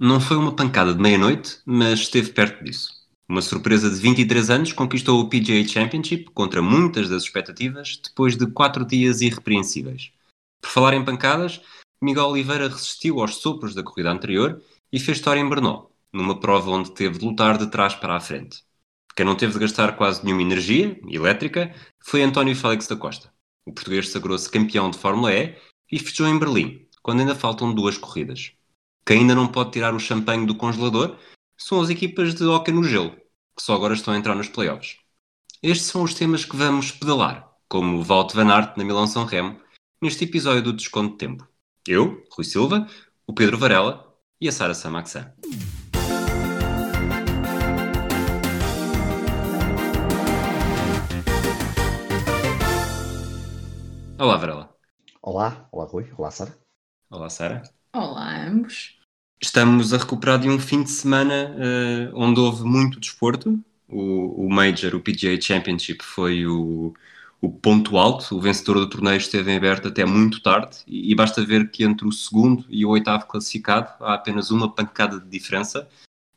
Não foi uma pancada de meia-noite, mas esteve perto disso. Uma surpresa de 23 anos conquistou o PGA Championship contra muitas das expectativas depois de quatro dias irrepreensíveis. Por falar em pancadas, Miguel Oliveira resistiu aos sopros da corrida anterior e fez história em Brno, numa prova onde teve de lutar de trás para a frente. Quem não teve de gastar quase nenhuma energia elétrica foi António Félix da Costa. O português sagrou-se campeão de Fórmula E e fechou em Berlim, quando ainda faltam duas corridas. Quem ainda não pode tirar o champanhe do congelador são as equipas de hockey no gelo, que só agora estão a entrar nos playoffs. Estes são os temas que vamos pedalar, como Walt Van Aert na Milão-São Remo, neste episódio do Desconto de Tempo. Eu, Rui Silva, o Pedro Varela e a Sara Samaxan. Olá, Varela. Olá, olá Rui, olá Sara. Olá, Sara. Olá, ambos. Estamos a recuperar de um fim de semana uh, onde houve muito desporto. O, o, Major, o PGA Championship, foi o, o, ponto alto. O vencedor do torneio esteve em aberto até muito tarde e, e, basta ver que entre o segundo e o oitavo classificado há apenas uma pancada de diferença.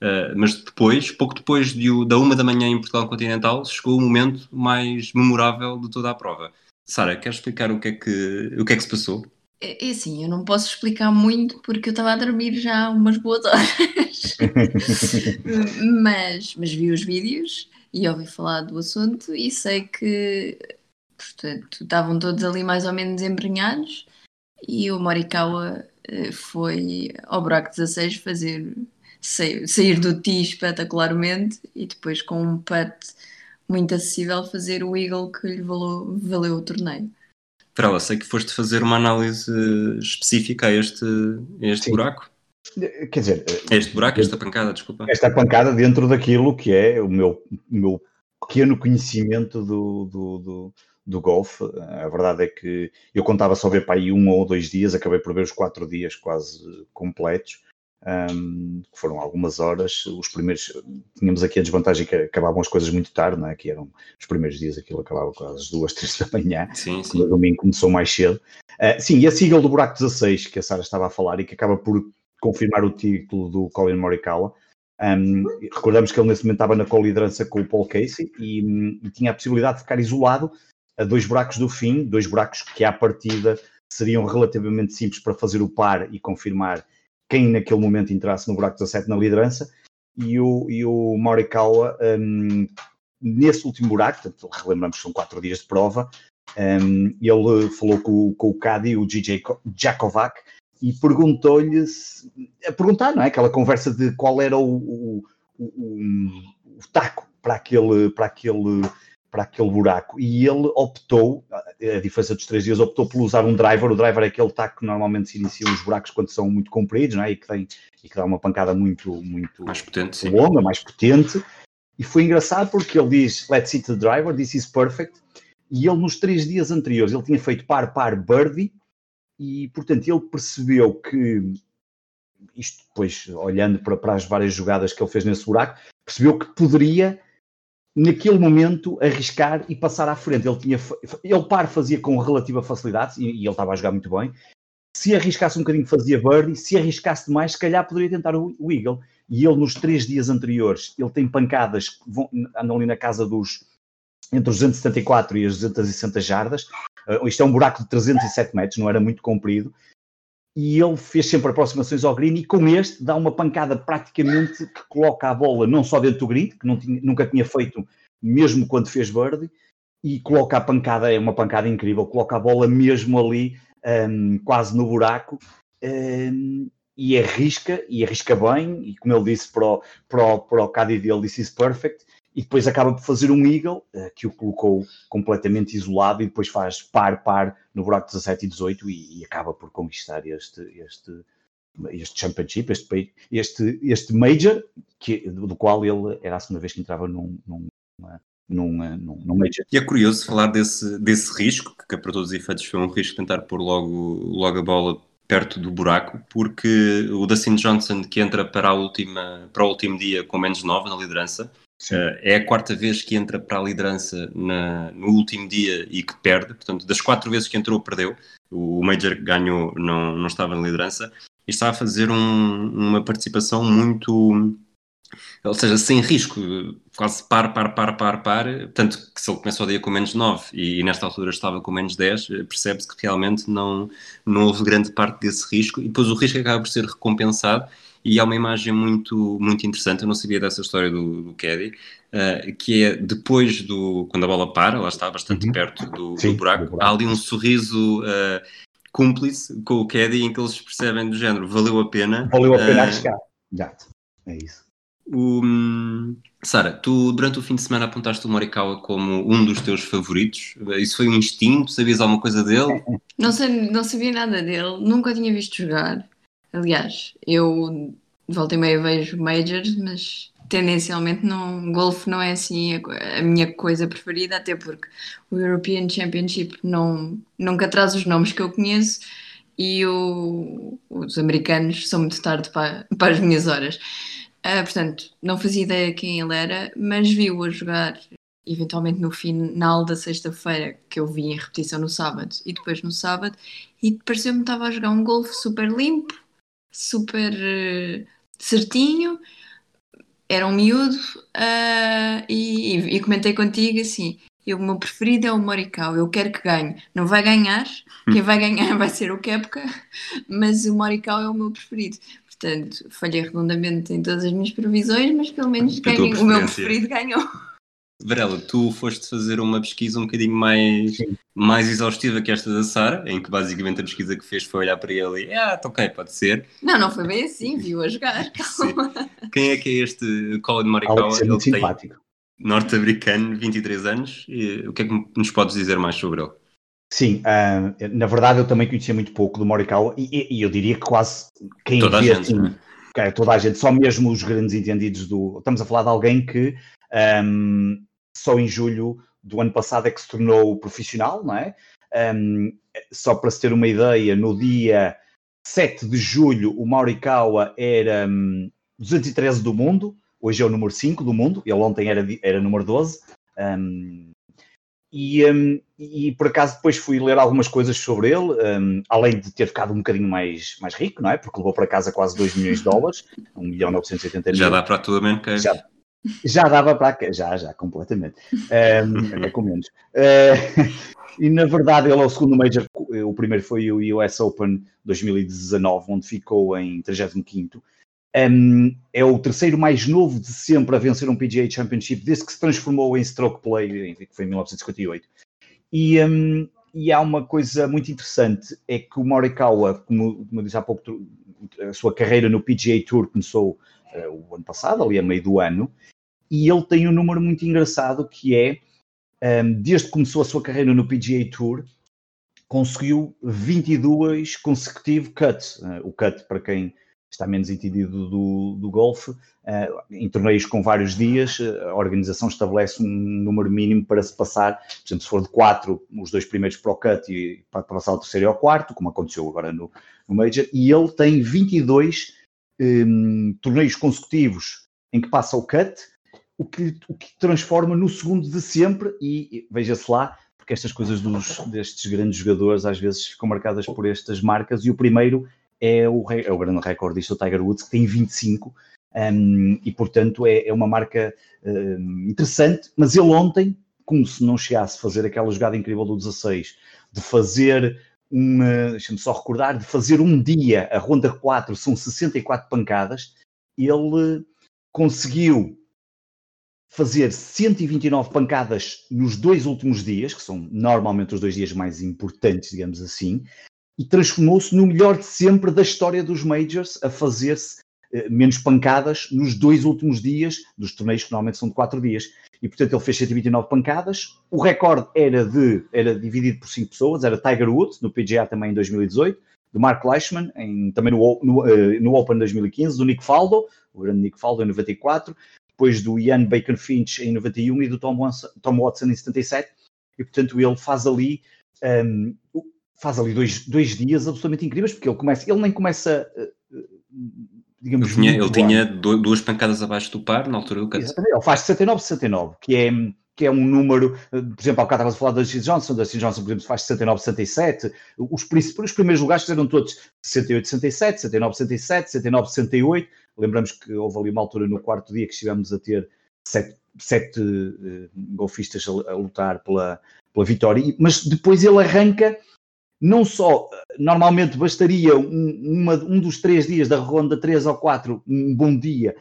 Uh, mas depois, pouco depois de, da uma da manhã em Portugal Continental, chegou o momento mais memorável de toda a prova. Sara, queres explicar o que é que, o que, é que se passou? É, é assim, eu não posso explicar muito porque eu estava a dormir já umas boas horas. mas, mas vi os vídeos e ouvi falar do assunto e sei que portanto, estavam todos ali mais ou menos embrenhados e o Morikawa eh, foi ao buraco 16 fazer sair, sair do tee espetacularmente e depois com um putt muito acessível fazer o Eagle que lhe valeu, valeu o torneio. Para sei que foste fazer uma análise específica a este, a este buraco. Quer dizer, este buraco, esta pancada, desculpa. Esta pancada dentro daquilo que é o meu, o meu pequeno conhecimento do, do, do, do golfe. A verdade é que eu contava só ver para aí um ou dois dias, acabei por ver os quatro dias quase completos um, que foram algumas horas. Os primeiros, tínhamos aqui a desvantagem que acabavam as coisas muito tarde, não é? que eram os primeiros dias, aquilo acabava quase às duas, três da manhã. Sim, sim. O domingo começou mais cedo. Uh, sim, e a Seagull do Buraco 16, que a Sara estava a falar e que acaba por confirmar o título do Colin Morikawa. Um, recordamos que ele nesse momento estava na co-liderança com o Paul Casey e, e, tinha a possibilidade de ficar isolado a dois buracos do fim, dois buracos que à partida seriam relativamente simples para fazer o par e confirmar quem naquele momento entrasse no buraco 17 na liderança, e o, e o Morikawa, um, nesse último buraco, portanto, relembramos que são quatro dias de prova, um, ele falou com, com o Cadi, o DJ Jakovac, e perguntou-lhe, a perguntar, não é? Aquela conversa de qual era o, o, o, o taco para aquele, para aquele para aquele buraco e ele optou, a diferença dos três dias, optou por usar um driver. O driver é aquele taco que normalmente se inicia nos buracos quando são muito compridos não é? e, que tem, e que dá uma pancada muito, muito mais potente, longa, mais potente. E foi engraçado porque ele diz: Let's hit the driver, this is perfect. E ele, nos três dias anteriores, ele tinha feito par, par, birdie, e portanto ele percebeu que, isto depois olhando para, para as várias jogadas que ele fez nesse buraco, percebeu que poderia naquele momento arriscar e passar à frente. Ele tinha ele par fazia com relativa facilidade e, e, ele estava a jogar muito bem. Se arriscasse um bocadinho fazia birdie, se arriscasse demais, se calhar poderia tentar o, o Eagle. E ele nos três dias anteriores, ele tem pancadas que vão, andam ali na casa dos entre os 274 e as 260 jardas. Uh, isto é um buraco de 307 metros, não era muito comprido e ele fez sempre aproximações ao green e com este dá uma pancada praticamente que coloca a bola não só dentro do green, que tinha, nunca tinha feito mesmo quando fez birdie, e coloca a pancada, é uma pancada incrível, coloca a bola mesmo ali, um, quase no buraco, um, e arrisca, e arrisca bem, e como ele disse para o, para o, para o caddy dele, this is perfect, e depois acaba por fazer um eagle, uh, que o colocou completamente isolado, e depois faz par-par no buraco 17 e 18 e, e acaba por conquistar este, este, este championship, este, este, este major, que, do qual ele era a segunda vez que entrava num, num, num, num, num major. E é curioso falar desse, desse risco, que para todos os efeitos foi um risco tentar pôr logo, logo a bola perto do buraco, porque o Dustin Johnson, que entra para, a última, para o último dia com menos 9 na liderança, é a quarta vez que entra para a liderança na, no último dia e que perde. Portanto, das quatro vezes que entrou, perdeu. O, Major ganhou, não, não estava na liderança. e está a fazer um, uma participação muito ou seja, sem risco, quase par, par, par, par, par, tanto que se ele começa o dia com menos 9 e, e nesta altura estava com menos 10, percebe-se que realmente não, não houve grande parte desse risco e depois o risco acaba por ser recompensado e há uma imagem muito, muito interessante, eu não sabia dessa história do, do Caddy, uh, que é depois do, quando a bola para, lá está bastante uhum. perto do, Sim, do, buraco, do, buraco, há ali um sorriso uh, cúmplice com o Caddy em que eles percebem do género, valeu a pena. Valeu a pena uh, arriscar, exato, é isso. Um, Sara, tu durante o fim de semana apontaste o Morikawa como um dos teus favoritos. Isso foi um instinto? Sabias alguma coisa dele? Não, sei, não sabia nada dele, nunca tinha visto jogar. Aliás, eu voltei meio vejo Majors, mas tendencialmente não, golfe não é assim a, a, minha coisa preferida, até porque o European Championship não, nunca traz os nomes que eu conheço e o, os americanos são muito tarde para, para as minhas horas. Uh, portanto, não fazia ideia quem ele era, mas vi-o a jogar eventualmente no final da sexta-feira, que eu vi em repetição no sábado e depois no sábado, e pareceu-me que estava a jogar um golfe super limpo, super uh, certinho, era um miúdo, uh, e, e, comentei contigo assim. Eu, o meu preferido é o Morikawa, eu quero que ganhe. Não vai ganhar, quem vai ganhar vai ser o Kepka, mas o Morikawa é o meu preferido. Portanto, falhei redondamente em todas as minhas previsões, mas pelo menos ganhei, o meu preferido ganhou. Varela, tu foste fazer uma pesquisa um bocadinho mais, mais exaustiva que esta da Sara, em que basicamente a pesquisa que fez foi olhar para ele e ah, tá ok, pode ser. Não, não foi bem assim, viu a jogar. Quem é que é este Colin Morikawa? Ele é muito simpático. Norte-americano, 23 anos. E, o que é que nos podes dizer mais sobre ele? Sim, uh, na verdade eu também conhecia muito pouco do Morikawa e, e, eu diria que quase quem toda vê, a gente, assim, é, toda a gente, só mesmo os grandes entendidos do. Estamos a falar de alguém que um, só em julho do ano passado é que se tornou profissional, não é? Um, só para se ter uma ideia, no dia 7 de julho o Morikawa era um, 213 do mundo, hoje é o número 5 do mundo, ele ontem era, era número 12. Um, e, um, e por acaso depois fui ler algumas coisas sobre ele, um, além de ter ficado um bocadinho mais, mais rico, não é? Porque levou para casa quase 2 milhões de dólares, 1 milhão 980 mil. Já dá para a tua mente, já, já dava para já, já, completamente. Um, é com menos. Uh, e na verdade ele é o segundo Major, o primeiro foi o US Open 2019, onde ficou em 35 um, é o terceiro mais novo de sempre a vencer um PGA Championship desde que se transformou em stroke play, que foi em 1958. E, um, e há uma coisa muito interessante, é que o Morikawa, como, como eu disse há pouco, a sua carreira no PGA Tour começou uh, o ano passado, ali a meio do ano, e ele tem um número muito engraçado que é, um, desde que começou a sua carreira no PGA Tour, conseguiu 22 consecutivos cuts. Uh, o cut, para quem está menos entendido do, do golfe. Uh, em torneios com vários dias, a organização estabelece um número mínimo para se passar, por exemplo, se for de quatro, os dois primeiros para o cut e para passar o terceiro ao quarto, como aconteceu agora no, no Major, e ele tem 22 um, torneios consecutivos em que passa o cut, o que, o que transforma no segundo de sempre, e, veja-se lá, porque estas coisas dos, destes grandes jogadores às vezes ficam marcadas por estas marcas, e o primeiro é o, é o grande recordista, o Tiger Woods, que tem 25, um, e portanto é, é uma marca um, interessante, mas ele ontem, como se não chegasse a fazer aquela jogada incrível do 16, de fazer uma, deixa-me só recordar, de fazer um dia, a ronda 4 são 64 pancadas, ele conseguiu fazer 129 pancadas nos dois últimos dias, que são normalmente os dois dias mais importantes, digamos assim, e transformou-se no melhor de sempre da história dos Majors a fazer-se menos pancadas nos dois últimos dias dos torneios que normalmente são de quatro dias. E portanto ele fez 129 pancadas. O recorde era de era dividido por cinco pessoas, era Tiger Woods no PGA também em 2018, do Mark Leishman em, também no, no, uh, no Open 2015, do Nick Faldo, o grande Nick Faldo em 94, depois do Ian Bacon Finch em 91 e do Tom Watson, Tom Watson em 77. E portanto ele faz ali um, ehm, faz ali dois, dois dias absolutamente incríveis, porque ele começa, ele nem começa, eh, eh, digamos... Ele tinha, ele tinha duas pancadas abaixo do par, na altura do cut. Exatamente, ele faz 69-69, que é, que é um número, eh, por exemplo, há bocado estavas a falar da Dustin Johnson, da Dustin Johnson, por exemplo, faz 69, 67, os, os primeiros lugares fizeram todos 68, 67, 69, 67, 69, 68, lembramos que houve ali uma altura no quarto dia que estivemos a ter sete, sete uh, golfistas a, a, lutar pela, pela vitória, mas depois ele arranca não só, normalmente bastaria um, uma, um dos três dias da ronda 3 ou 4, um bom dia,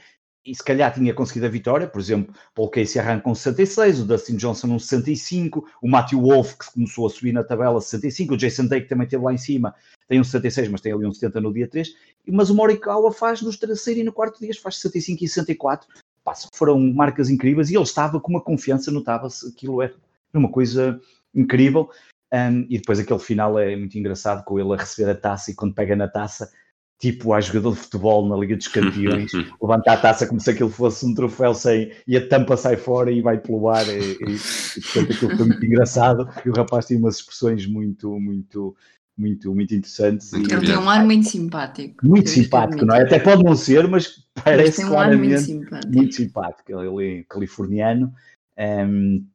e se calhar tinha conseguido a vitória, por exemplo, Paul Casey arranca com 66, o Dustin Johnson um 65, o Matthew Wolf, que começou a subir na tabela, 65, o Jason Day, que também esteve lá em cima, tem um 66, mas tem ali um 70 no dia 3, mas o Morikawa faz nos terceiro e no quarto dias, faz 65 e 64, Pá, foram marcas incríveis, e ele estava com uma confiança, notava-se, aquilo era uma coisa incrível, um, e depois aquele final é muito engraçado com ele a receber a taça e quando pega na taça, tipo a jogador de futebol na Liga dos Campeões, levanta a taça como se aquilo fosse um troféu sem e a tampa sai fora e vai pelo ar e, e, e portanto aquilo foi muito engraçado e o rapaz tem umas expressões muito, muito, muito, muito interessantes. Ele e, tem um ar muito simpático. Muito simpático, não é? Até pode não ser, mas parece mas um claramente muito simpático. muito simpático. Ele é californiano. Um,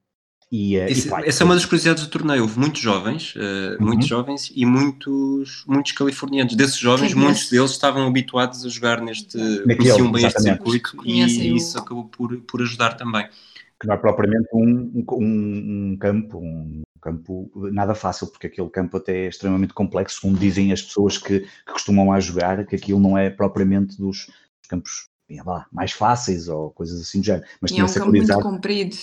e, uh, Esse, e, essa é uma das curiosidades do torneio. Houve muitos jovens, uh, uhum. muitos jovens e muitos, muitos californianos. Desses jovens, Quem muitos deles estavam habituados a jogar neste, conheciam bem este circuito e isso acabou por, por ajudar também. Que não é propriamente um, um, um campo, um campo nada fácil, porque aquele campo até é extremamente complexo, como dizem as pessoas que, que costumam lá jogar, que aquilo não é propriamente dos campos lá, mais fáceis ou coisas assim do género. Mas e é um campo muito comprido.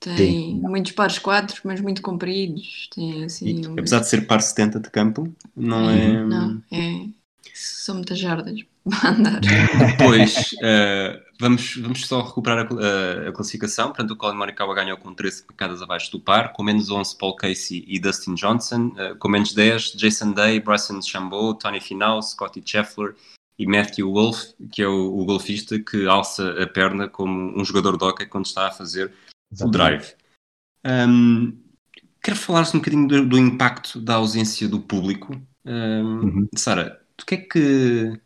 Tem Sim. muitos pares 4, mas muito compridos. Tem, assim, um... Apesar de ser par 70 de campo, não é. Não, é. São muitas jardas para andar. Depois, uh, vamos, vamos só recuperar a, a, a, classificação. Portanto, o Colin Morikawa ganhou com 13 pecadas abaixo do par, com menos 11 Paul Casey e Dustin Johnson, uh, com menos 10 Jason Day, Bryson DeChambeau, Tony Finau, Scotty Scheffler e Matthew Wolf, que é o, o golfista que alça a perna como um jogador de hockey quando está a fazer Exatamente. o drive. Um, quero falar-se um bocadinho do, do, impacto da ausência do público. Um, uhum. Sara, tu que é que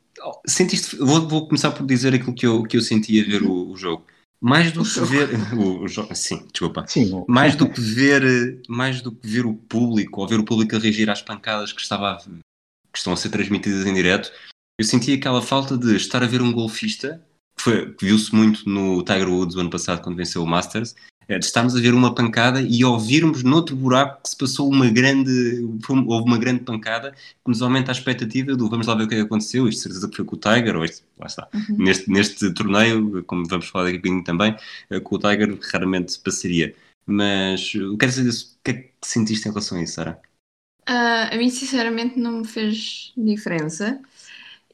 sentiste? Vou, vou, começar por dizer aquilo que eu, que eu senti a ver o, o jogo. Mais do que ver o, o jogo, sim, desculpa. Sim, mais do que ver, mais do que ver o público ou ver o público a reagir às pancadas que estava a, que estão a ser transmitidas em direto, eu senti aquela falta de estar a ver um golfista que viu-se muito no Tiger Woods o ano passado quando venceu o Masters é, estamos a ver uma pancada e ouvirmos noutro buraco que se passou uma grande, houve uma grande pancada que nos aumenta a expectativa do vamos lá ver o que, é que aconteceu, isto certeza que foi com o Tiger, ou isto, lá está. Uhum. Neste, neste torneio, como vamos falar daqui a pouquinho também, eh, com o Tiger raramente passaria. Mas o que dizer, o que é que sentiste em relação a isso, Sara? Uh, a mim, sinceramente, não me fez diferença.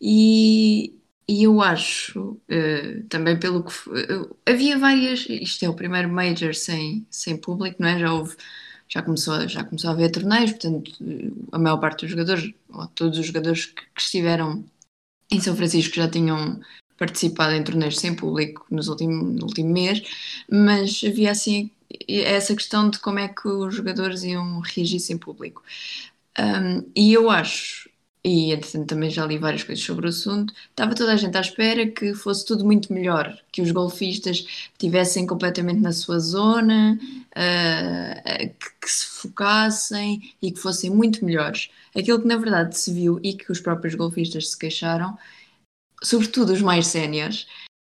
E, e eu acho, uh, também pelo que. Uh, havia várias. Isto é o primeiro Major sem, sem público, não é? Já houve. Já começou, já começou a haver torneios, portanto, a maior parte dos jogadores, ou todos os jogadores que, que estiveram em São Francisco já tinham participado em torneios sem público nos último, no último mês, mas havia assim essa questão de como é que os jogadores iam reagir sem público. Um, e eu acho, e entretanto também já li várias coisas sobre o assunto, estava toda a gente à espera que fosse tudo muito melhor, que os golfistas estivessem completamente na sua zona, uh, que, que, se focassem e que fossem muito melhores. Aquilo que na verdade se viu e que os próprios golfistas se queixaram, sobretudo os mais séniores,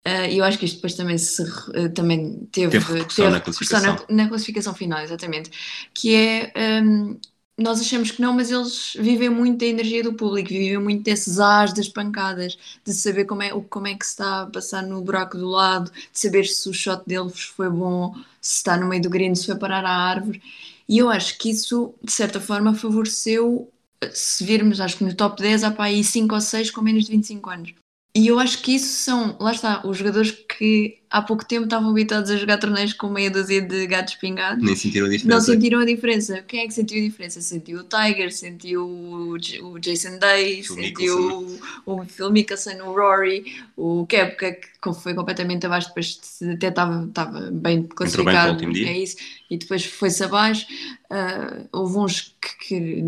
Uh, eu acho que isto depois também, se, uh, também teve, teve repercussão, teve na, classificação. Na, na, classificação final, exatamente, que é um, nós achamos que não, mas eles vivem muito da energia do público, vivem muito desses as, das pancadas, de saber como é, como é que se está a passar no buraco do lado, de saber se o shot deles foi bom, se está no meio do green, se foi parar à árvore. E eu acho que isso, de certa forma, favoreceu, se virmos, acho que no top 10 há para aí 5 ou 6 com menos de 25 anos. E eu acho que isso são, lá está, os jogadores que há pouco tempo estavam habituados a jogar torneios com meia dúzia de gatos pingados. Nem sentiram a diferença. Não sentiram a diferença. Quem é que sentiu a diferença? Sentiu o Tiger, sentiu o, Jason Day, Phil sentiu o, o Phil Mickelson, o Rory, o Kepka, que foi completamente abaixo, depois até estava, estava bem classificado. Bem é isso. E depois foi-se abaixo. Uh, houve uns que, que,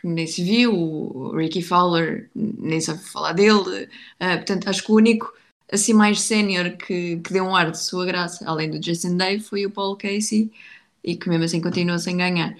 que, nem se viu, o Ricky Fowler, nem ouviu falar dele. Uh, portanto, acho que o único assim mais sénior que, que deu um ar de sua graça, além do Jason Day, foi o Paul Casey e que mesmo assim continua sem ganhar.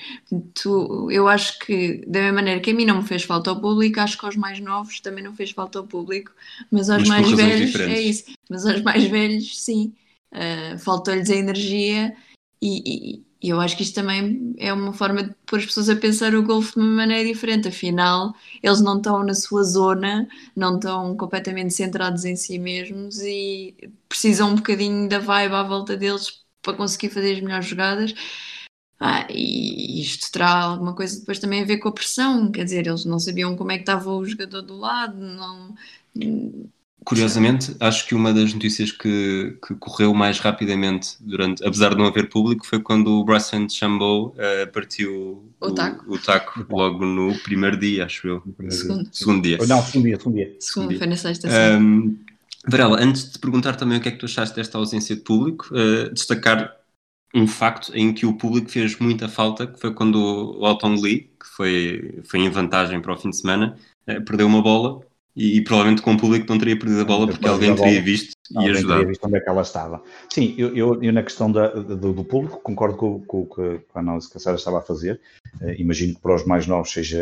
Tu, eu acho que, da mesma maneira que a mim não me fez falta ao público, acho que aos mais novos também não fez falta ao público, mas aos mas mais velhos, diferentes. é isso, mas aos mais velhos, sim, uh, faltou-lhes a energia e, e, e, eu acho que isto também é uma forma de pôr as pessoas a pensar o golfe de uma maneira diferente, afinal, eles não estão na sua zona, não estão completamente centrados em si mesmos e precisam um bocadinho da vibe à volta deles para conseguir fazer as melhores jogadas. Ah, e isto terá alguma coisa depois também a ver com a pressão, quer dizer, eles não sabiam como é que estava o jogador do lado, não. Curiosamente, acho que uma das notícias que, que correu mais rapidamente, durante, apesar de não haver público, foi quando o Bryson Chambeau uh, partiu o, o, taco. o, taco. logo no primeiro dia, acho eu. Segundo. segundo dia. Não, segundo dia. Segundo, dia. segundo foi na sexta. Um, Varela, antes de te perguntar também o que é que tu achaste desta ausência de público, uh, destacar um facto em que o público fez muita falta, que foi quando o Alton Lee, que foi, foi em vantagem para o fim de semana, uh, perdeu uma bola e, e, provavelmente com o público não teria perdido a bola porque alguém teria visto e alguém ajudado. teria visto onde é que ela estava. Sim, eu, eu, eu na questão da, do, do, público concordo com, com, com, a análise que a Sara estava a fazer. Uh, imagino que para os mais novos seja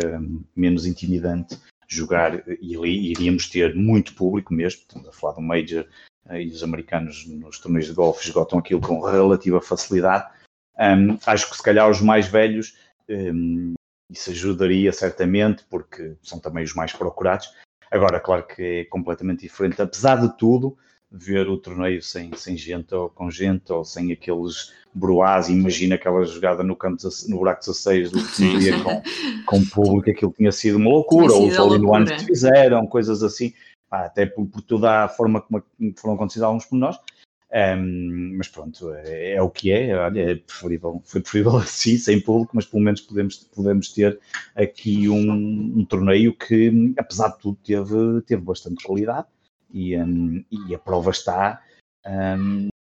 menos intimidante jogar e ali iríamos ter muito público mesmo, estamos a falar do Major uh, e os americanos nos torneios de golfe esgotam aquilo com relativa facilidade. Um, acho que se calhar os mais velhos um, isso ajudaria certamente, porque são também os mais procurados. Agora, claro que é completamente diferente, apesar de tudo, ver o torneio sem, sem gente ou com gente ou sem aqueles broás. Imagina aquela jogada no, campo, no buraco 16 do último dia com, com público, aquilo tinha sido uma loucura. Ou os all que fizeram, coisas assim, até por, por, toda a forma como foram acontecidos alguns por nós. Um, mas pronto, é, é, o que é. Olha, é preferível, foi preferível assim, sem público, mas pelo menos podemos, podemos ter aqui um, um torneio que, apesar de tudo, teve, teve bastante qualidade e, um, e a prova está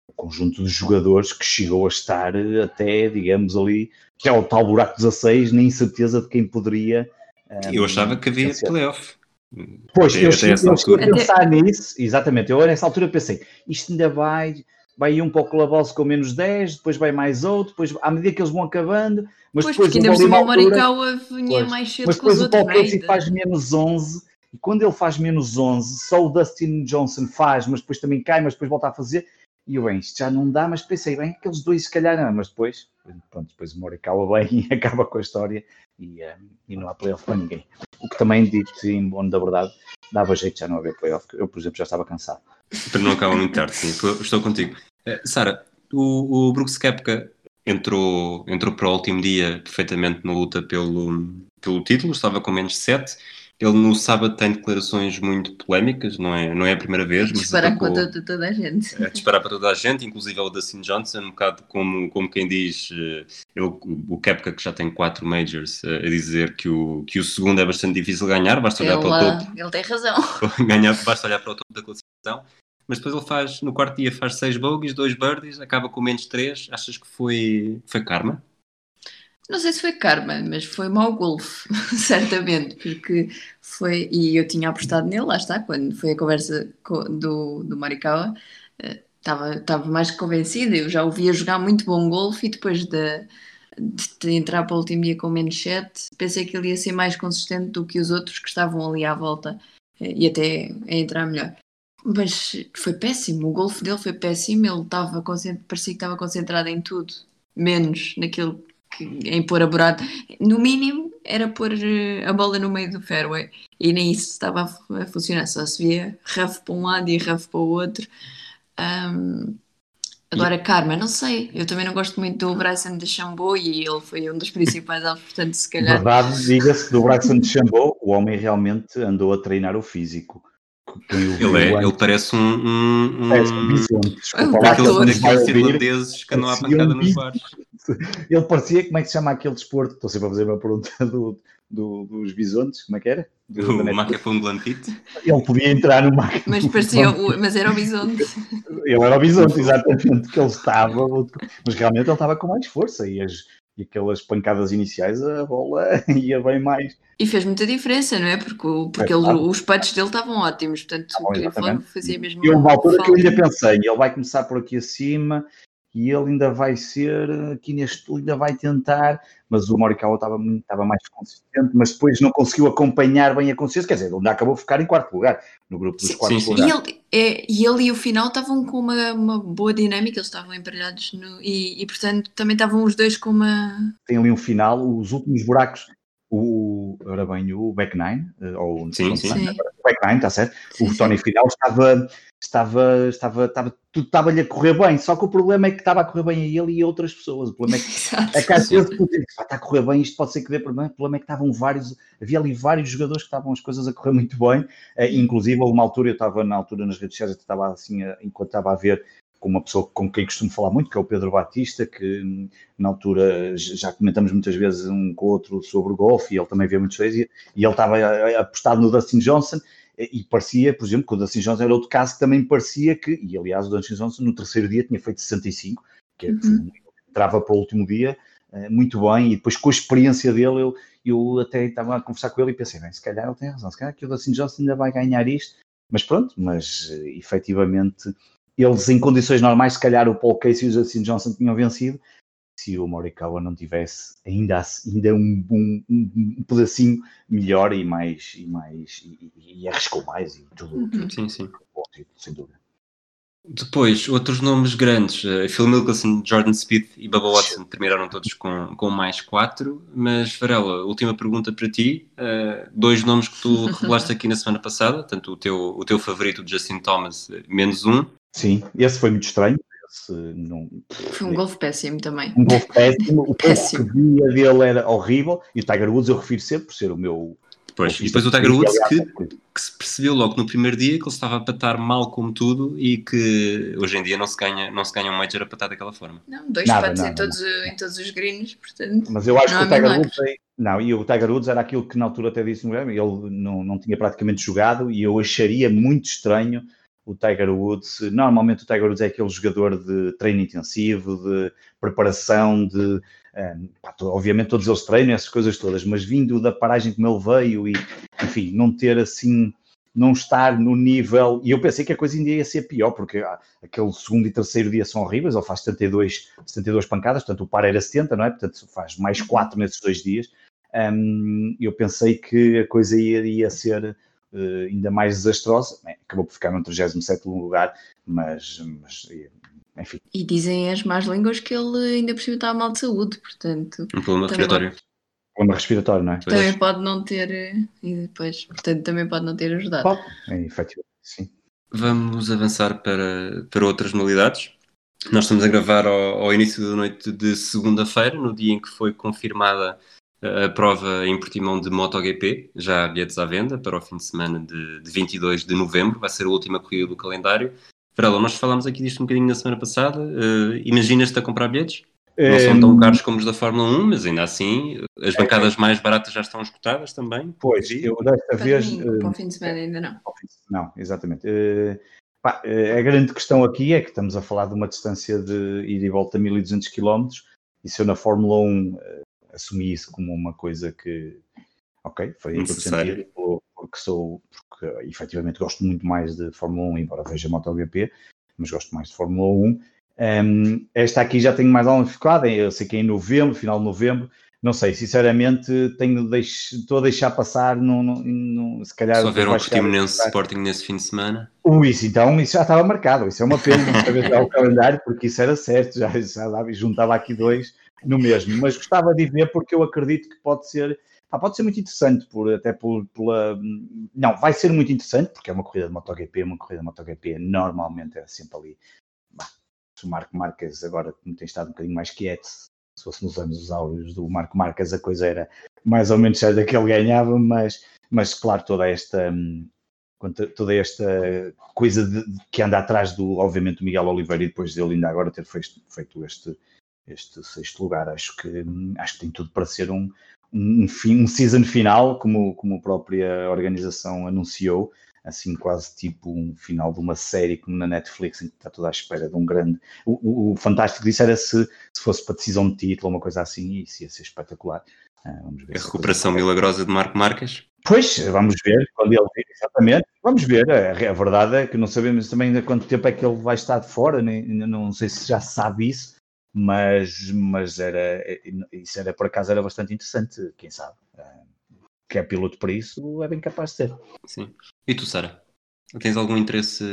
o conjunto de jogadores que chegou a estar até, digamos, ali, que é o tal buraco 16, nem certeza de quem poderia. Eu achava que havia playoff. Pois, eu, cheguei, eu cheguei a pensar nisso, exatamente. Eu nessa altura pensei, isto ainda vai, vai ir um para o Clubhouse com menos 10, depois vai mais outro, depois à medida que eles vão acabando, mas pois, depois porque ainda por cima o Morikawa vinha pois, mais cedo mas depois o Paul Casey faz menos 11 e quando ele faz menos 11, só o Dustin Johnson faz, mas depois também cai, mas depois volta a fazer. E eu, bem, isto já não dá, mas pensei, bem, aqueles dois se calhar não, mas depois, pronto, depois o Morikawa bem e acaba com a história e, um, eh, e não há playoff para ninguém. O que também, dito em bom da verdade, dava jeito já não haver playoff. Eu, por exemplo, já estava cansado. Para não acabar muito tarde, sim, estou contigo. Uh, Sara, o, o Brooks Kepka entrou, entrou para o último dia perfeitamente na luta pelo, pelo título, estava com menos 7 ele no sábado tem declarações muito polémicas, não é, não é a primeira vez. Mas disparar atacou, contra toda a gente. É, disparar para toda a gente, inclusive o Dustin Johnson, um bocado como, como quem diz, eh, o Kepka que já tem quatro majors, eh, a dizer que o, que o segundo é bastante difícil ganhar, basta olhar ele, para o topo. Ele tem razão. ganhar, basta olhar para o topo da classificação. Mas depois ele faz, no quarto dia faz seis bogies, dois birdies, acaba com menos três. Achas que foi, foi karma? Não sei se foi karma, mas foi mau golfe, certamente, porque foi, e eu tinha apostado nele, lá está, quando foi a conversa do, do Marikawa, estava, eh, estava mais convencida, eu já o via jogar muito bom golfe e depois de, de, entrar para o último dia com menos 7, pensei que ele ia ser mais consistente do que os outros que estavam ali à volta eh, e até a entrar melhor. Mas foi péssimo, o golfe dele foi péssimo, ele estava parecia que estava concentrado em tudo, menos naquilo que, em pôr a borada. No mínimo, era pôr eh, a bola no meio do fairway. E nem isso estava a, funcionar. Só se via raf para um lado e raf para o outro. Um, agora, e... Karma, não sei. Eu também não gosto muito do Bryson de Chambou e ele foi um dos principais alvos, portanto, se calhar. Verdade, diga-se do Bryson de Chambou, o homem realmente andou a treinar o físico. Ele, é, ele parece um. um, um... Parece um bisonte. Desculpa, daqueles irlandeses que andam à pancada um nos bares. Ele parecia, como é que se chama aquele desporto? Estou sempre a fazer uma pergunta do, do, dos bisontes, como é que era? Do, o Macapão Blancite? Ele podia entrar no Macapão. Mas parecia, o, mas era o bisonte. Ele era o bisonte, exatamente, que ele estava, mas realmente ele estava com mais força e as, e aquelas pancadas iniciais, a bola ia bem mais. E fez muita diferença, não é? Porque, porque É ele- os putts dele estavam ótimos, portanto, que exatamente. fazia mesmo. E houve uma altura que eu ainda pensei, ele vai começar por aqui acima e ele ainda vai ser, aqui neste, ainda vai tentar, mas o Morikawa estava, estava mais consistente, mas depois não conseguiu acompanhar bem a consciência, quer dizer, ele ainda acabou por ficar em quarto lugar, no grupo dos Sim, quartos sim, sim. E lugares. ele, é, e ele e o final estavam com uma, uma boa dinâmica, eles estavam emparelhados no, e, e, portanto também estavam os dois com uma. Tem ali um final, os últimos buracos, o, ora bem, o back nine, eh, ou Sim, sim. back nine, está certo? sim, o Tony final estava, estava, estava, estava, tudo estava-lhe a correr bem, só que o problema é que estava a correr bem a ele e a outras pessoas. O problema é que dizes, "Ah, está a correr bem, isto pode ser que dê problema. O problema é que estavam vários, havia ali vários jogadores que estavam as coisas a correr muito bem. Eh, inclusive, houve uma altura, eu estava na altura nas redes sociais, eu estava assim, a- enquanto estava a ver com uma pessoa com quem costumo falar muito, que é o Pedro Batista, que na altura já comentamos muitas vezes um com o outro sobre o golfe, e ele também vê muitas vezes, e, ele estava a- a- apostado no Dustin Johnson, e parecia, por exemplo, que o Dustin Johnson era outro caso que também parecia que, e aliás, o Dustin Johnson no terceiro dia tinha feito 65, que é- Uhum. entrava para o último dia, eh, muito bem, e depois com a experiência dele, eu, eu até estava a conversar com ele e pensei, bem, se calhar ele tem razão, se calhar que o Dustin Johnson ainda vai ganhar isto, mas pronto, mas eh, efetivamente eles em condições normais, se calhar o Paul Casey e o Dustin Johnson tinham vencido, se o Morikawa não tivesse ainda, ainda um, um, um- pedacinho melhor e mais, e mais, e, e- arriscou mais e tudo, Uhum. Sim, sim. bom, sem dúvida. Depois, outros nomes grandes. eh, Phil Mickelson, Jordan Speed e Bubba Watson terminaram todos com, com mais quatro. Mas, Varela, última pergunta para ti. Eh, dois nomes que tu revelaste aqui na semana passada. Tanto o teu, o teu favorito, Justin Thomas, menos um. Sim, esse foi muito estranho, esse não, Foi um golfe péssimo também. um golfe péssimo, o que Péssimo. via dele era horrível, e o Tiger Woods eu refiro sempre por ser o meu... Depois, e depois o Tiger Woods que, aliás, que se percebeu logo no primeiro dia que ele estava a patar mal como tudo e que hoje em dia não se ganha, não se ganha um Major a patar daquela forma. Não, dois Nada, em, nada, todos, em todos os greens, portanto. Mas eu acho que o Tiger. Woods. é- Não, e o Tiger Woods era aquilo que na altura até disse no Grêmio, ele não, não tinha praticamente jogado e eu acharia muito estranho o Tiger Woods. Normalmente o Tiger Woods é aquele jogador de treino intensivo, de preparação, de. Eh, pá, obviamente todos eles treinam, essas coisas todas, mas vindo da paragem como ele veio e, enfim, não ter assim. Não estar no nível. E eu pensei que a coisa ainda ia ser pior, porque ah, aquele segundo e terceiro dia são horríveis. Ele faz 72, 72 pancadas, portanto o par era 70, não é? Portanto faz mais 4 nesses dois dias. Hum, eu pensei que a coisa ia, ia ser eh, ainda mais desastrosa. Bem, acabou por ficar no 37 lugar, mas, mas, enfim, E dizem as más línguas que ele ainda por cima está mal de saúde, portanto. Um problema Também respiratório. problema respiratório, não é? Pois. Também pode não ter. eh, E depois, portanto, também pode não ter ajudado. Pode, é, efetivamente, sim. Vamos avançar para, para outras modalidades. Nós estamos a gravar ao, ao início da noite de segunda-feira, no dia em que foi confirmada a, a prova em Portimão de MotoGP. Já há bilhetes à venda para o fim de semana de, de 22 de novembro. Vai ser a última corrida do calendário. Varela, nós falámos aqui disto um bocadinho na semana passada. Eh, Imaginas-te a comprar bilhetes? Não são tão caros como os da Fórmula 1, mas ainda assim as bancadas mais baratas já estão esgotadas também. Pois, eu desta vez. eh, para o fim de semana ainda não. Não, exatamente. Eh, pá, a grande questão aqui é que estamos a falar de uma distância de ida e volta a 1200 km e se eu na Fórmula 1 eh, assumi isso como uma coisa que, ok, foi em todo Necessário. sentido, por- porque sou, porque efetivamente gosto muito mais de Fórmula 1, embora veja MotoGP, mas gosto mais de Fórmula 1. Ehm, esta aqui já tenho mais alguma dificuldade, eu sei que é em novembro, final de novembro, não sei, sinceramente, tenho deix... estou a deixar passar, não, não, não- se calhar... Se houver um Portimonense Sporting nesse fim de semana. Ui, isso então, isso já estava marcado, isso é uma pena não saber o calendário, porque isso era certo, já, já juntava aqui dois no mesmo, mas gostava de ver porque eu acredito que pode ser, pá, pode ser muito interessante, por, até por, pela, não, vai ser muito interessante, porque é uma corrida de MotoGP, uma corrida de MotoGP normalmente é sempre ali, bah, se o Marco Marques agora tem estado um bocadinho mais quieto, se fosse nos anos áureos do Marco Marques a coisa era mais ou menos certa que ele ganhava, mas, mas claro, toda esta... toda esta coisa de- que anda atrás do, obviamente, do Miguel Oliveira e depois dele ainda agora ter feito, feito este, este sexto lugar. Acho que, acho que tem tudo para ser um, um, um season final, como, como a própria organização anunciou. assim quase tipo um final de uma série como na Netflix, em que está toda à espera de um grande. O, o, o fantástico disso era se, se fosse para decisão de título uma coisa assim, e isso ia ser espetacular. Ah, vamos ver a recuperação milagrosa de Marco Marques? Pois, vamos ver quando ele vir, exatamente. Vamos ver. A, a, verdade é que não sabemos também ainda quanto tempo é que ele vai estar de fora, nem, não sei se já sabe isso, mas, mas era, isso era por acaso era bastante interessante, quem sabe. Ah, que é piloto para isso, é bem capaz de ser. Sim. E tu, Sara? Tens algum interesse?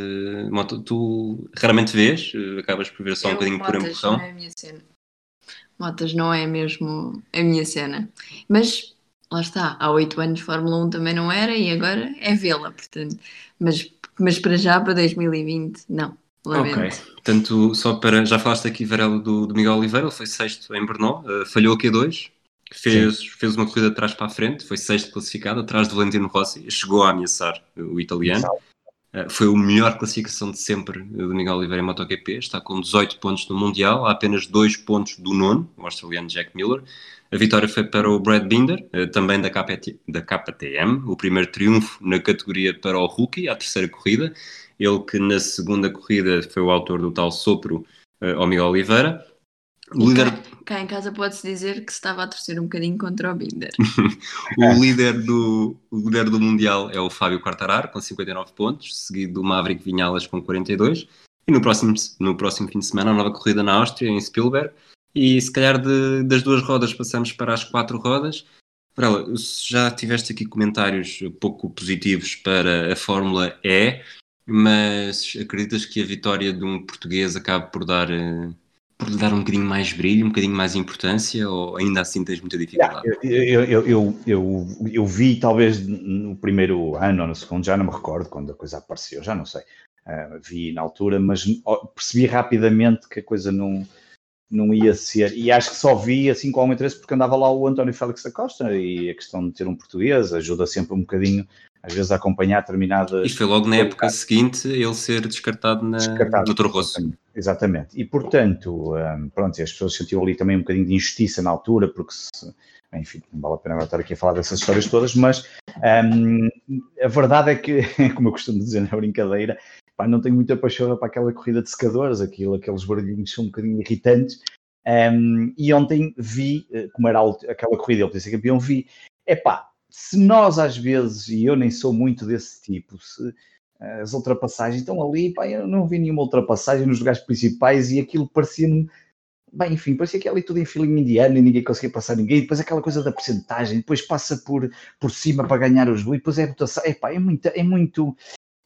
Tu raramente vês, acabas por ver só um bocadinho por empurrão. Não é a minha cena. Motas não é mesmo a minha cena. Mas lá está, há oito anos Fórmula 1 também não era e agora é vê-la, portanto. Mas, mas para já, para 2020, não. Lamento. Ok, portanto, só para. Já falaste aqui, Varela, do, do Miguel Oliveira, ele foi sexto em Brno, uh, falhou a Q2, fez, fez uma corrida de trás para a frente, foi sexto classificado, atrás de Valentino Rossi, chegou a ameaçar o italiano. Uh, foi a melhor classificação de sempre do Miguel Oliveira em MotoGP, está com 18 pontos no Mundial, há apenas 2 pontos do nono, o australiano Jack Miller. A vitória foi para o Brad Binder, uh, também da, KPT, da KTM, o primeiro triunfo na categoria para o rookie, a terceira corrida. Ele que na segunda corrida foi o autor do tal sopro uh, ao Miguel Oliveira. O líder... cá, cá, em casa pode-se dizer que se estava a torcer um bocadinho contra o Binder. o, líder do, o líder do Mundial é o Fábio Quartararo, com 59 pontos, seguido do Maverick Vinhalas com 42. E no próximo, no próximo fim de semana, a nova corrida na Áustria, em Spielberg. E se calhar de, das duas rodas passamos para as quatro rodas. Varela, já tiveste aqui comentários pouco positivos para a Fórmula E, mas acreditas que a vitória de um português acabe por dar eh, por lhe dar um bocadinho mais brilho, um bocadinho mais importância, ou ainda assim tens muita dificuldade? Eu, eu, eu, eu, eu vi talvez no primeiro ano ou no segundo, já não me recordo quando a coisa apareceu, já não sei. Uh, vi na altura, mas percebi rapidamente que a coisa não, não ia ser. E acho que só vi assim com algum interesse porque andava lá o António Félix da Costa e a questão de ter um português ajuda sempre um bocadinho às vezes acompanhar determinadas. E foi logo na época seguinte ele ser descartado, na, descartado, no Rosso. Exatamente. E portanto, um, pronto, as pessoas sentiam ali também um bocadinho de injustiça na altura, porque se, enfim, não vale a pena estar aqui a falar dessas histórias todas, mas um, a verdade é que, como eu costumo dizer na brincadeira, pá, não tenho muita paixão para aquela corrida de secadores, aquilo, aqueles barulhinhos são um bocadinho irritantes. Um, e ontem vi, eh, como era aquela corrida, ele podia ser campeão, vi, é pá, se nós às vezes, e eu nem sou muito desse tipo, se eh, as ultrapassagens estão ali, pá, eu não vi nenhuma ultrapassagem nos lugares principais e aquilo parecia-me, bem, enfim, parecia que ali tudo em filinho indiano e ninguém conseguia passar ninguém, depois aquela coisa da percentagem, depois passa por, por cima para ganhar os e depois é votação, é pá, é muito, é muito,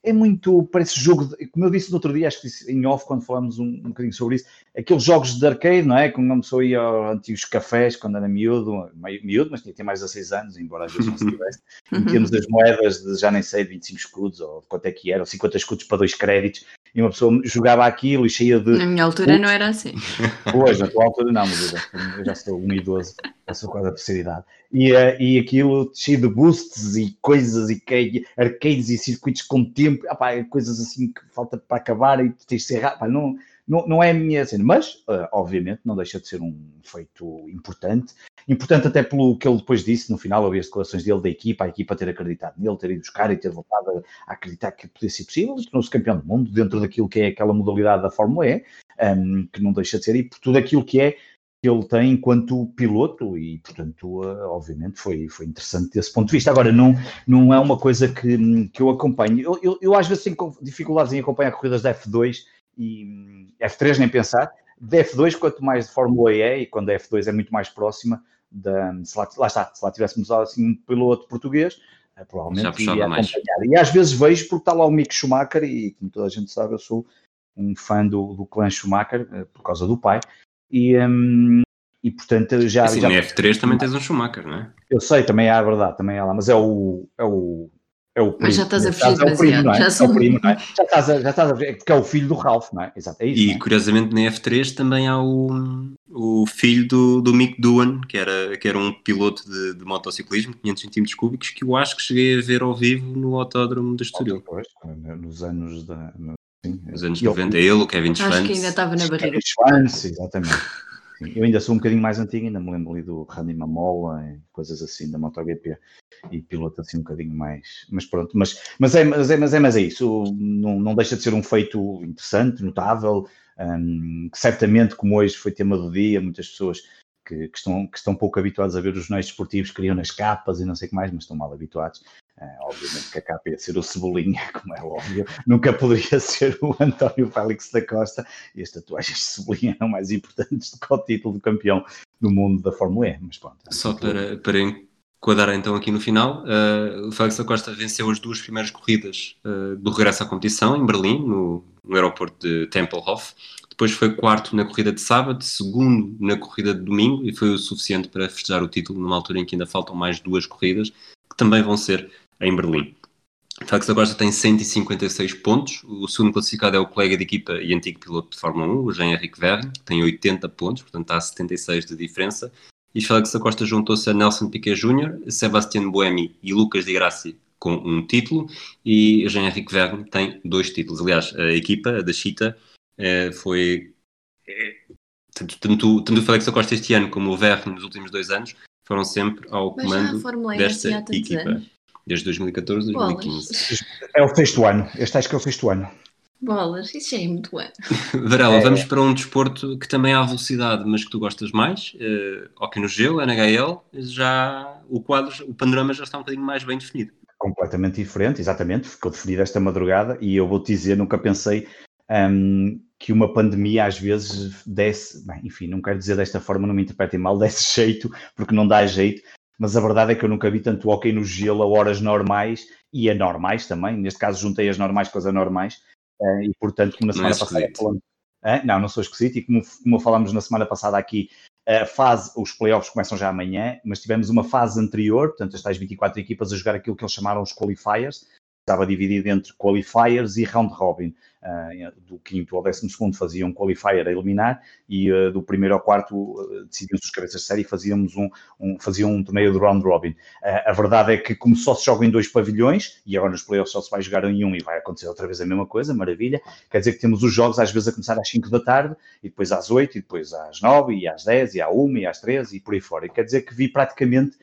é muito, parece jogo, de, como eu disse no outro dia, acho que disse em off quando falamos um, um bocadinho sobre isso, aqueles jogos de arcade, não é? Como uma pessoa ia aos antigos cafés quando era miúdo, meio, miúdo, mas tinha mais de 6 anos, embora às vezes não se tivesse, e tínhamos as moedas de já nem sei, de 25 escudos, ou quanto é que era, ou 50 escudos para dois créditos, e uma pessoa jogava aquilo e cheia de. Na minha altura não era assim. Pois, na tua altura não, mas eu já, eu já sou um idoso, já sou quase a terceira idade. E, uh, e aquilo cheio de boosts e coisas e arcades e circuitos com tempo, apá, coisas assim que falta para acabar e tens de ser rápido. Não, não, não é a minha cena, mas uh, obviamente não deixa de ser um feito importante. Importante até pelo que ele depois disse no final, havia as declarações dele da equipa, a equipa ter acreditado nele, ter ido buscar e ter voltado a, acreditar que podia ser possível. Tornou-se campeão do mundo dentro daquilo que é aquela modalidade da Fórmula E, um, que não deixa de ser, e por tudo aquilo que é que ele tem enquanto piloto e, portanto, uh, obviamente foi, foi interessante desse ponto de vista. Agora, não, não é uma coisa que, que eu acompanho. Eu, eu, eu às vezes tenho dificuldades em acompanhar corridas da F2 e F3 nem pensar. De F2, quanto mais de Fórmula E é, e quando a F2 é muito mais próxima, da, se lá, lá está, se lá tivéssemos assim um piloto português, eh, provavelmente iria mais. acompanhar. E às vezes vejo porque está lá o Mick Schumacher, e como toda a gente sabe, eu sou um fã do, do clã Schumacher, eh, por causa do pai, e, um, e portanto já... Assim, já... na F3 também tens um Schumacher, não é? Eu sei, também é a verdade, também é lá, mas é o, é o é o primo. Mas já estás a fugir demasiado. É? Já, sou... é o primo, não é? já, estás a, já estás a ver, porque é o filho do Ralph, não é? Exato, é isso. E é? curiosamente na F3 também há o, o filho do, do Mick Doohan, que era, que era um piloto de, de motociclismo, 500 cm cúbicos, que eu acho que cheguei a ver ao vivo no autódromo da Estoril. Pois, nos anos da. No, sim, nos anos 90, ele, o Kevin Schwantz. Acho que ainda estava na barriga. Schwantz, exatamente. Eu ainda sou um bocadinho mais antigo, ainda me lembro ali do Randy Mamola, coisas assim da MotoGP e piloto assim um bocadinho mais. Mas pronto, mas, mas, é, mas, é, mas, é, mas é isso, não, não deixa de ser um feito interessante, notável, um, que certamente, como hoje foi tema do dia, muitas pessoas que, que, estão, que estão pouco habituados a ver os jornais esportivos criam nas capas e não sei o que mais, mas estão mal habituados. Uh, obviamente que a capa ia ser o Cebolinha, como é óbvio, nunca poderia ser o António Félix da Costa, e as tatuagens de Cebolinha eram mais importantes do que o título de campeão do mundo da Fórmula E. Mas pronto, Só para, para enquadrar então aqui no final, uh, o Félix da Costa venceu as duas primeiras corridas uh, do regresso à competição em Berlim, no, no aeroporto de Tempelhof. Depois foi quarto na corrida de sábado, segundo na corrida de domingo, e foi o suficiente para festejar o título numa altura em que ainda faltam mais duas corridas, que também vão ser em Berlim. Félix da Costa tem 156 pontos. O segundo classificado é o colega de equipa e antigo piloto de Fórmula 1, o Jean-Henrique Verne, que tem 80 pontos, portanto a 76 de diferença. E Félix da Costa juntou-se a Nelson Piquet Jr., Sebastián Buemi e Lucas Di Grassi com um título e Jean-Henrique Verne tem dois títulos. Aliás, a equipa, a da Chita, eh, foi... É, tanto, tanto, tanto o Félix da Costa este ano como o Verne nos últimos dois anos foram sempre ao comando desta equipa. Anos desde 2014 a 2015. É o sexto ano, este acho que é o sexto ano. Bolas, isso já é muito ano. Varela, é... vamos para um desporto que também há velocidade, mas que tu gostas mais, uh, hockey no gelo, NHL, já o quadro, o panorama já está um bocadinho mais bem definido. Completamente diferente, exatamente, ficou definido esta madrugada e eu vou-te dizer, nunca pensei um, que uma pandemia às vezes desse, bem, enfim, não quero dizer desta forma, não me interpretem mal, desse jeito, porque não dá jeito, mas a verdade é que eu nunca vi tanto hockey no gelo a horas normais e anormais também. Neste caso, juntei as normais com as anormais eh, e, portanto, como na semana é passada. Falando, não, não sou esquisito. E como, como falámos na semana passada aqui, a fase, os playoffs começam já amanhã, mas tivemos uma fase anterior, portanto, as tais 24 equipas a jogar aquilo que eles chamaram os qualifiers, estava dividido entre qualifiers e round robin. Uh, do quinto ao décimo segundo fazia um qualifier a eliminar e uh, do primeiro ao quarto uh, decidiam-se os cabeças de série e fazíamos um, um, faziam um torneio de round robin. a verdade é que como só se joga em dois pavilhões e agora nos playoffs só se vai jogar em um e vai acontecer outra vez a mesma coisa, maravilha, quer dizer que temos os jogos às vezes a começar às 5 da tarde e depois às 8 e depois às 9 e às 10 e à 1 e às 13 e por aí fora. E quer dizer que vi praticamente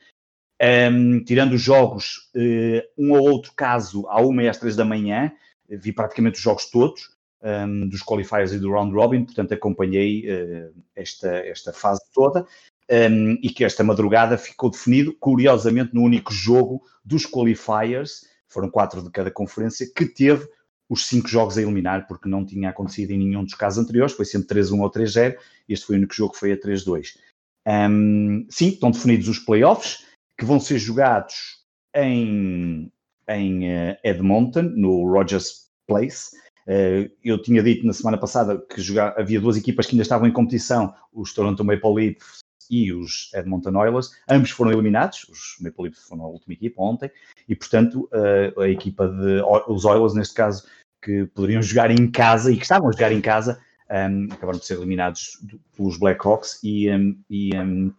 um, tirando os jogos, uh, um ou outro caso à uma e às três da manhã, vi praticamente os jogos todos, um, dos qualifiers e do round robin, portanto acompanhei uh, esta, esta fase toda. Um, e que esta madrugada ficou definido, curiosamente, no único jogo dos qualifiers, foram quatro de cada conferência, que teve os cinco jogos a eliminar, porque não tinha acontecido em nenhum dos casos anteriores, foi sempre 3-1 ou 3-0, este foi o único jogo que foi a 3-2. Um, sim, estão definidos os playoffs, que vão ser jogados em, em uh, Edmonton, no Rogers Place. Uh, eu tinha dito na semana passada que havia duas equipas que ainda estavam em competição, os Toronto Maple Leafs e os Edmonton Oilers. Ambos foram eliminados, os Maple Leafs foram a última equipa ontem, e portanto uh, a equipa de os Oilers, neste caso, que poderiam jogar em casa e que estavam a jogar em casa, um, acabaram de ser eliminados pelos Blackhawks e, um, e um,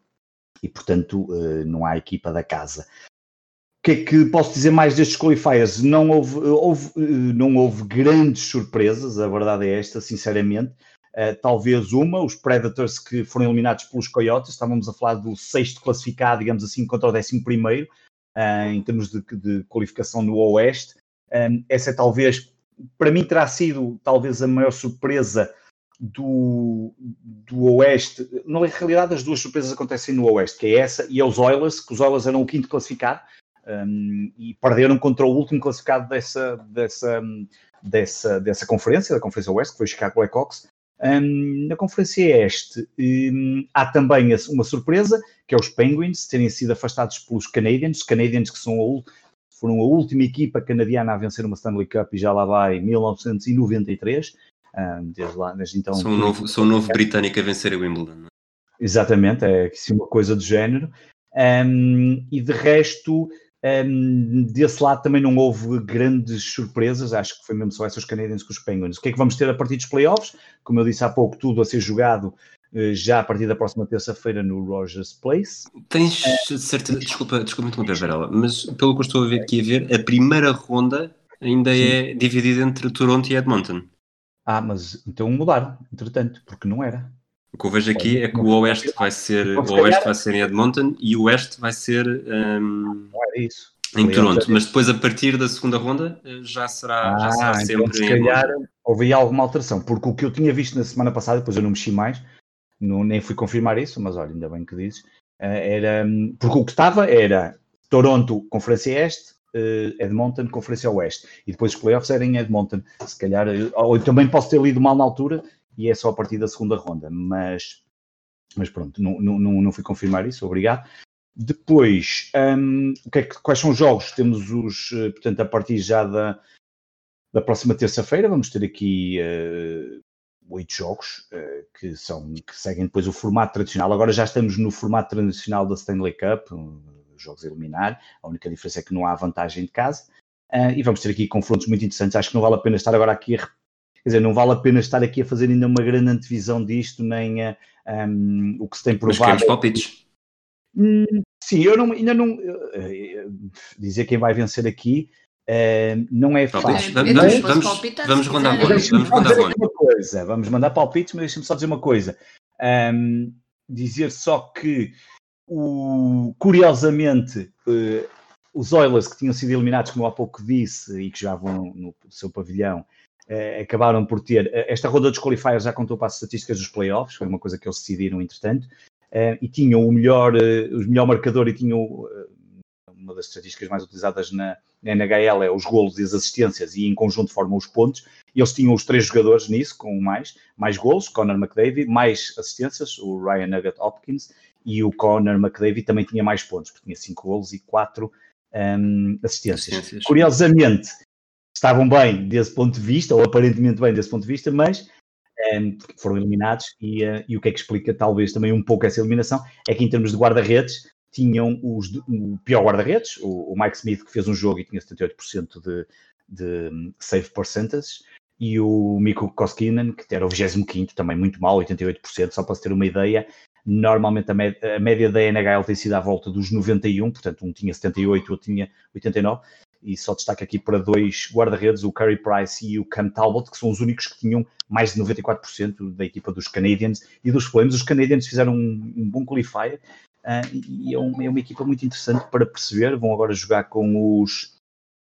e, portanto, eh, não há equipa da casa. O que é que posso dizer mais destes qualifiers? Não houve, houve, eh, não houve grandes surpresas, a verdade é esta, sinceramente. Uh, talvez uma, os Predators que foram eliminados pelos Coyotes, estávamos a falar do sexto classificado, digamos assim, contra o décimo primeiro, uh, em termos de, de, qualificação no Oeste. Essa é talvez, para mim terá sido talvez a maior surpresa do, do Oeste, na realidade as duas surpresas acontecem no Oeste, que é essa e é os Oilers, que os Oilers eram o quinto classificado um, e perderam contra o último classificado dessa, dessa, dessa, dessa conferência, da Conferência Oeste, que foi o Chicago Blackhawks. Um, na Conferência Este um, há também uma surpresa, que é os Penguins terem sido afastados pelos Canadiens, Canadiens que são a, foram a última equipa canadiana a vencer uma Stanley Cup e já lá vai em 1993 desde lá, desde então. Sou um novo, sou um novo britânico a vencer a Wimbledon. É? Exatamente, é assim, uma coisa do género. Um, e de resto, um, desse lado também não houve grandes surpresas, acho que foi mesmo só essas canadenses com os Penguins. O que é que vamos ter a partir dos playoffs? Como eu disse há pouco, tudo a ser jogado uh, já a partir da próxima terça-feira no Rogers Place. Tens certeza, desculpa, desculpa interromper, Varela, mas pelo que eu estou a ver, aqui a ver, a primeira ronda ainda Sim. é dividida entre Toronto e Edmonton. Ah, mas então mudaram, entretanto, porque não era. O que eu vejo aqui é que o Oeste vai ser, Então, o se Oeste vai ser em Edmonton e o Oeste vai ser isso. em Toronto. Mas depois, a partir da segunda ronda, eh, já será, já será Ah, sempre então se calhar houve aí alguma alteração, porque o que eu tinha visto na semana passada, depois eu não mexi mais, não, nem fui confirmar isso, mas olha, ainda bem que dizes, eh, era, hum, porque o que estava era Toronto, Conferência Este, Edmonton, Conferência Oeste, e depois os playoffs eram em Edmonton, se calhar, eh, ou também posso ter lido mal na altura, e é só a partir da segunda ronda, mas, mas pronto, não, não, não, fui confirmar isso, obrigado. Depois, o que é que- quais são os jogos? Temos os, eh, portanto, a partir já da, da próxima terça-feira, vamos ter aqui eh, oito jogos eh, que, são, que seguem depois o formato tradicional. Agora já estamos no formato tradicional da Stanley Cup, um, jogos a eliminar. A única diferença é que não há vantagem de casa. Ah, e vamos ter aqui confrontos muito interessantes. Acho que não vale a pena estar agora aqui a. Quer dizer, não vale a pena estar aqui a fazer ainda uma grande antevisão disto, nem a, um, o que se tem Mas provado. queremos palpites. Hum, Sim, eu não, ainda não. eh, eh, dizer quem vai vencer aqui eh, não é Palpites? fácil. Vamos, Eu vamos, vamos, palpitar, vamos ronda. Deixa-me Vamos aqui uma coisa. Vamos mandar palpites, mas deixa-me só dizer uma coisa. Ahm, dizer só que, o, curiosamente, eh, os Oilers que tinham sido eliminados, como há pouco disse, e que já vão no seu pavilhão, eh, acabaram por ter. eh, Esta ronda dos qualifiers já contou para as estatísticas dos playoffs, foi uma coisa que eles decidiram, entretanto, e tinham o melhor, o melhor marcador e tinham. uma das estatísticas mais utilizadas na, na NHL é os golos e as assistências, e em conjunto formam os pontos. Eles tinham os três jogadores nisso, com mais, mais golos, Connor McDavid, mais assistências, o Ryan Nugget Hopkins, e o Connor McDavid também tinha mais pontos, porque tinha cinco golos e quatro hum, assistências. Assistências. Curiosamente, estavam bem desse ponto de vista, ou aparentemente bem desse ponto de vista, mas hum, foram eliminados. E, eh, e o que é que explica talvez também um pouco essa eliminação é que em termos de guarda-redes tinham os, o pior guarda-redes, o, o Mike Smith, que fez um jogo e tinha 78% de, de hum, save percentage, e o Mikko Koskinen, que era o 25 também muito mal, 88%, só para se ter uma ideia. Normalmente a, mé- a média da NHL tem sido à volta dos 91, portanto um tinha 78, o outro tinha 89, e só destaque aqui para dois guarda-redes, o Curry Price e o Cam Talbot, que são os únicos que tinham mais de 94% da equipa dos Canadiens e dos Flames. Os Canadiens fizeram um, um bom qualifier ah, e é uma, é uma equipa muito interessante para perceber. Vão agora jogar com os.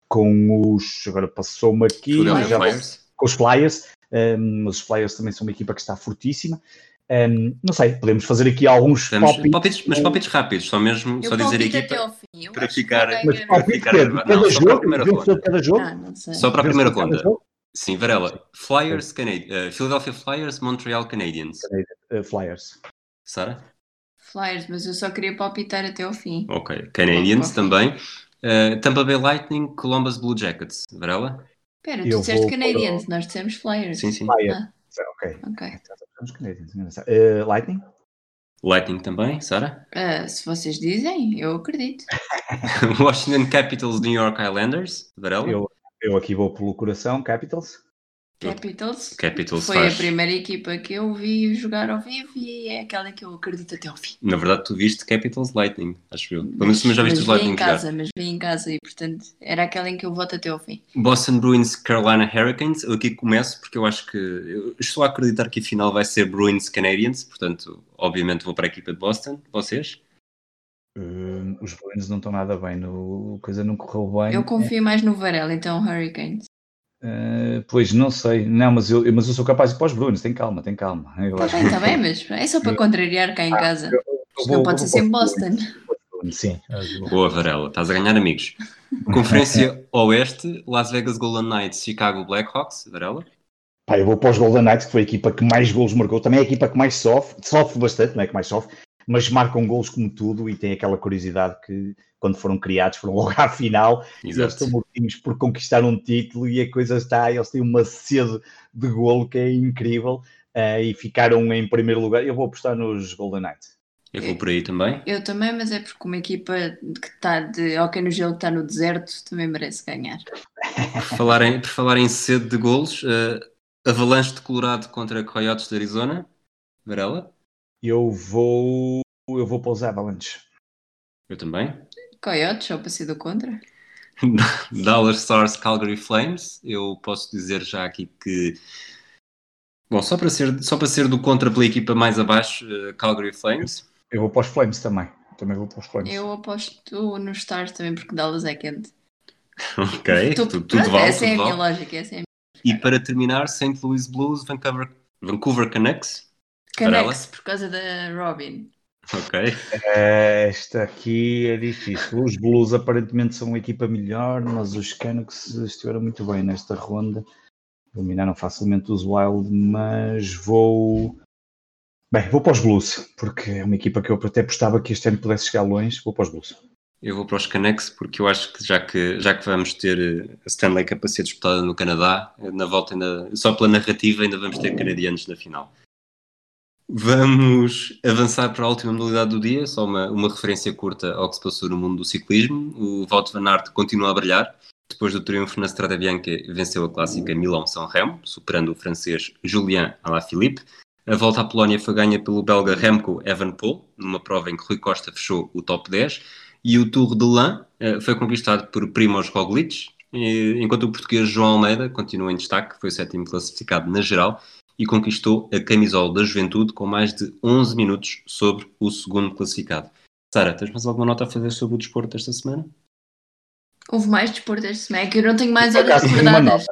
Com os. Agora passou-me aqui. Já- com os Flyers, um, mas os Flyers também são uma equipa que está fortíssima. Um, não sei, podemos fazer aqui alguns palpites. palpites, mas palpites rápidos, só mesmo, Eu só dizer a palpito equipa. até ao fim. Eu para que ficar- Mas palpite ficar cada Não, só para a jogo, cada jogo. Ah. Só para a primeira ronda. jogo. Sim, Varela. Flyers, Cana- eh, Philadelphia Flyers, Montreal Canadiens. Uh, Flyers. Sara? Flyers, mas eu só queria palpitar até ao fim. Ok. Canadiens também. Eh, Tampa Bay Lightning, Columbus Blue Jackets. Varela? Espera, Eu tu disseste vou Canadiens, nós dissemos Flyers. Sim, sim. Flyers. Ah, Ok. ok. Estamos Canadiens, engraçado. Uh, Lightning? Lightning também, Sara? Ah, se vocês dizem, eu acredito. Washington Capitals, New York Islanders. Varela? Eu, eu aqui vou pelo coração, Capitals. Capitals. Capitals Foi faz. a primeira equipa que eu vi jogar ao vivo e é aquela que eu acredito até ao fim. Na verdade, tu viste Capitals Lightning, acho eu. Pelo menos tu já viste mas os Lightning em jogar. casa, mas vi em casa e portanto era aquela em que eu voto até ao fim. Boston Bruins, Carolina Hurricanes. Eu aqui começo porque eu acho que eu estou a acreditar que a final vai ser Bruins Canadiens, portanto, obviamente vou para a equipa de Boston. Vocês? Uh, os Bruins não estão nada bem, no, a coisa não correu bem. Eu confio mais no Varela, então Hurricanes. Uh, pois não sei, não, mas eu, mas eu sou capaz de ir para os Bruins, tem calma, tem calma. Está bem, está bem, mas é só para contrariar cá em casa. eu Isto vou- não pode ser os Boston. Sim, Boa, Varela, estás a ganhar amigos. Conferência Oeste, Las Vegas Golden Knights, Chicago Blackhawks. Varela? Pá, eu vou para os Golden Knights, que foi a equipa que mais golos marcou. Também é a equipa que mais sofre, sofre bastante, não é que mais sofre, mas marcam golos como tudo e tem aquela curiosidade que quando foram criados foram logo à final e eles Exato. estão mortinhos por conquistar um título e a coisa está, eles têm uma sede de golo que é incrível eh, e ficaram em primeiro lugar. Eu vou apostar nos Golden Knights. Eu vou por aí também. Eu também, mas é porque uma equipa que está de hockey no gelo que está no deserto também merece ganhar. Por falar em, por falar em sede de golos, eh, Avalanche de Colorado contra Coyotes de Arizona. Varela? Eu vou, eu vou para os Avalanche. Eu também. Coyotes, só para ser do contra. Dallas Stars Calgary Flames. Eu posso dizer já aqui que Bom, só para ser, só para ser do contra pela equipa mais abaixo, uh, Calgary Flames. Eu vou para os Flames também. Também vou para os Flames. Eu aposto nos Stars também, porque Dallas é quente. ok, tu, tudo, tudo vale. Essa tudo é a vale. minha lógica. Essa é a minha... E para terminar, St. Louis Blues, Vancouver, Vancouver Canucks. Canucks, por causa da Robin. Ok. Eh, esta aqui é difícil. Os Blues aparentemente são uma equipa melhor, mas os Canucks estiveram muito bem nesta ronda. Dominaram facilmente os Wild, mas vou. Bem, vou para os Blues, porque é uma equipa que eu até apostava que este ano pudesse chegar longe. Vou para os Blues. Eu vou para os Canucks porque eu acho que já que, já que vamos ter eh, a Stanley Cup a ser disputada no Canadá, na volta ainda, só pela narrativa ainda vamos ter canadianos na final. Vamos avançar para a última modalidade do dia, só uma, uma referência curta ao que se passou no mundo do ciclismo. O Wout van Aert continua a brilhar. Depois do triunfo na Strada Bianca, venceu a clássica Milão-São Remo, superando o francês Julien Alaphilippe. A volta à Polónia foi ganha pelo belga Remco Evenepoel, numa prova em que Rui Costa fechou o top 10. E o Tour de Lan uh, foi conquistado por Primoz Roglic, enquanto o português João Almeida continua em destaque, foi o sétimo classificado na geral e conquistou a camisola da juventude com mais de 11 minutos sobre o segundo classificado. Sara, tens mais alguma nota a fazer sobre o desporto desta semana? Houve mais desporto esta semana, é que eu não tenho mais horas recordadas.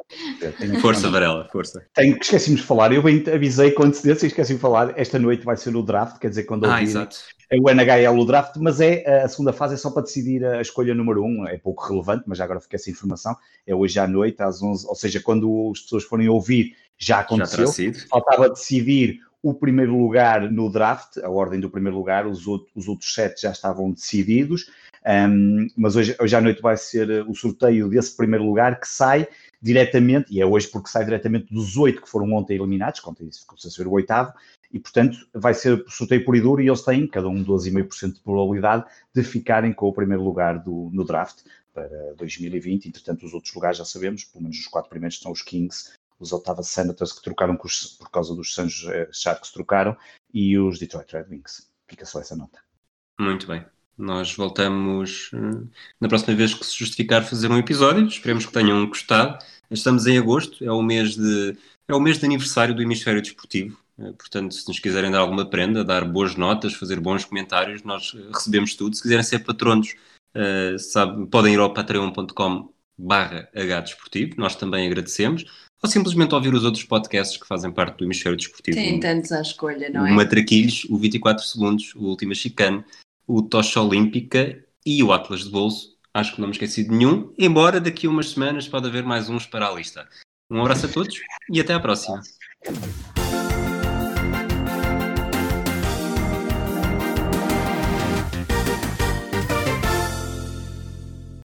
Tenho- Força, Varela, força. Tenho, esqueci-me de falar, eu avisei com antecedência e esqueci de falar. Esta noite vai ser o draft, quer dizer, quando Ah, ouvir exato. É o NHL o draft, mas é a segunda fase é só para decidir a escolha número um, é pouco relevante, mas já agora fica essa informação. É hoje à noite, às 11, ou seja, quando as pessoas forem ouvir, já Já aconteceu. sido. Faltava decidir o primeiro lugar no draft, a ordem do primeiro lugar, os, outros, os outros sete já estavam decididos, um, mas hoje, hoje à noite vai ser uh, o sorteio desse primeiro lugar que sai diretamente, e é hoje porque sai diretamente dos oito que foram ontem eliminados, ontem isso ficou a ser o oitavo, e portanto vai ser sorteio por e duro e eles têm, cada um 12,5% de probabilidade de ficarem com o primeiro lugar do, no draft para 2020, entretanto os outros lugares já sabemos, pelo menos os quatro primeiros são os Kings, os Ottawa Senators que trocaram os- por causa dos San Jose Sharks trocaram e os Detroit Red Wings. Fica só essa nota. Muito bem. Nós voltamos eh, na próxima vez que se justificar fazer um episódio. Esperemos que tenham gostado. Estamos em agosto, é o mês de, é o mês de aniversário do Hemisfério Desportivo. Eh, Portanto, se nos quiserem dar alguma prenda, dar boas notas, fazer bons comentários, nós eh, recebemos tudo. Se quiserem ser patronos, eh, sabe, podem ir ao patreon.com barra Desportivo. Nós também agradecemos. Ou simplesmente ouvir os outros podcasts que fazem parte do Hemisfério Desportivo. Tem tantos à escolha, não é? o Matraquilhos, o 24 Segundos, o Última Chicane, o Tocha Olímpica e o Atlas de Bolso. Acho que não me esqueci de nenhum, embora daqui a umas semanas pode haver mais uns para a lista. Um abraço a todos e até à próxima.